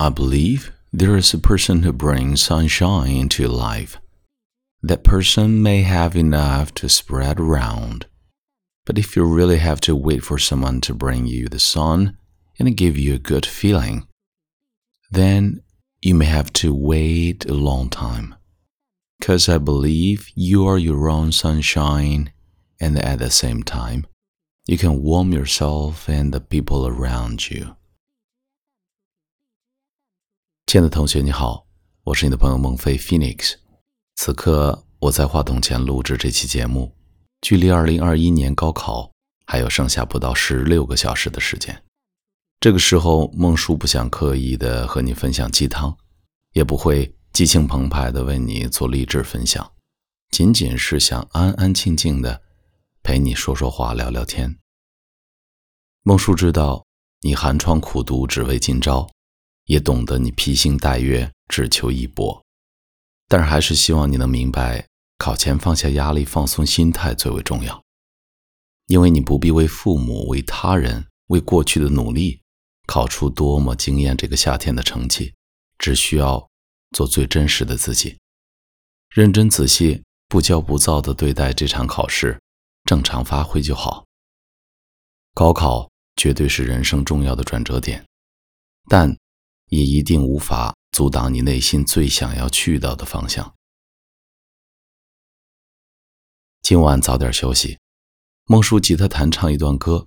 I believe there is a person who brings sunshine into your life. That person may have enough to spread around. But if you really have to wait for someone to bring you the sun and give you a good feeling, then you may have to wait a long time. Because I believe you are your own sunshine, and at the same time, you can warm yourself and the people around you. 亲爱的同学，你好，我是你的朋友孟非 Phoenix。此刻我在话筒前录制这期节目，距离二零二一年高考还有剩下不到十六个小时的时间。这个时候，孟叔不想刻意的和你分享鸡汤，也不会激情澎湃的为你做励志分享，仅仅是想安安静静的陪你说说话、聊聊天。孟叔知道你寒窗苦读只为今朝。也懂得你披星戴月只求一搏，但是还是希望你能明白，考前放下压力，放松心态最为重要。因为你不必为父母、为他人、为过去的努力，考出多么惊艳这个夏天的成绩，只需要做最真实的自己，认真仔细、不骄不躁地对待这场考试，正常发挥就好。高考绝对是人生重要的转折点，但。也一定无法阻挡你内心最想要去到的方向。今晚早点休息，孟叔吉他弹唱一段歌，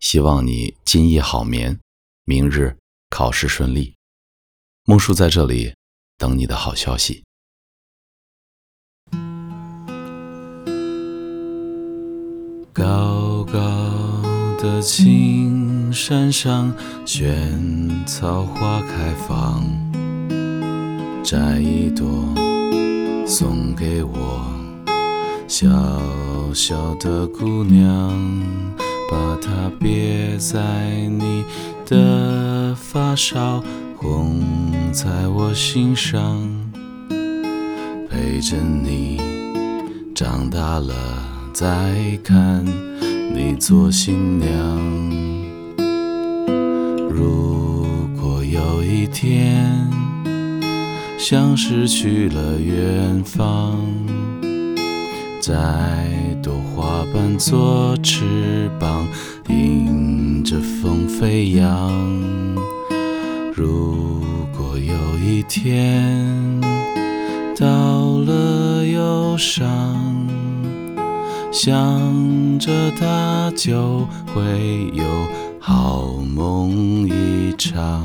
希望你今夜好眠，明日考试顺利。孟叔在这里等你的好消息。高高的青。山上萱草花开放，摘一朵送给我。小小的姑娘，把它别在你的发梢，红在我心上，陪着你长大了再看你做新娘。天像失去了远方，在朵花瓣做翅膀，迎着风飞扬。如果有一天到了忧伤，想着它就会有。好梦一场，